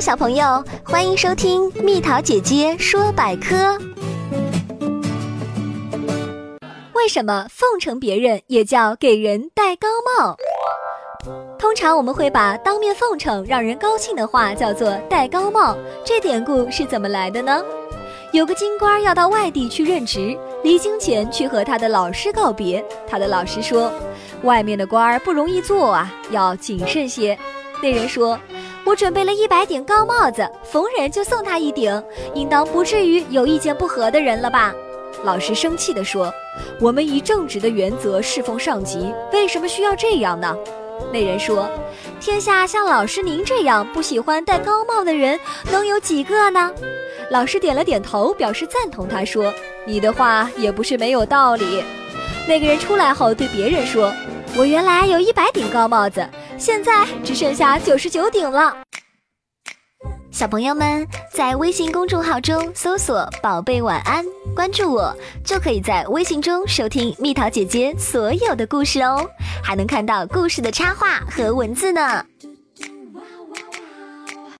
小朋友，欢迎收听蜜桃姐姐说百科。为什么奉承别人也叫给人戴高帽？通常我们会把当面奉承让人高兴的话叫做戴高帽。这典故是怎么来的呢？有个京官要到外地去任职，离京前去和他的老师告别。他的老师说：“外面的官儿不容易做啊，要谨慎些。”那人说。我准备了一百顶高帽子，逢人就送他一顶，应当不至于有意见不合的人了吧？老师生气地说：“我们以正直的原则侍奉上级，为什么需要这样呢？”那人说：“天下像老师您这样不喜欢戴高帽的人，能有几个呢？”老师点了点头，表示赞同。他说：“你的话也不是没有道理。”那个人出来后对别人说：“我原来有一百顶高帽子。”现在只剩下九十九顶了。小朋友们在微信公众号中搜索“宝贝晚安”，关注我，就可以在微信中收听蜜桃姐姐所有的故事哦，还能看到故事的插画和文字呢。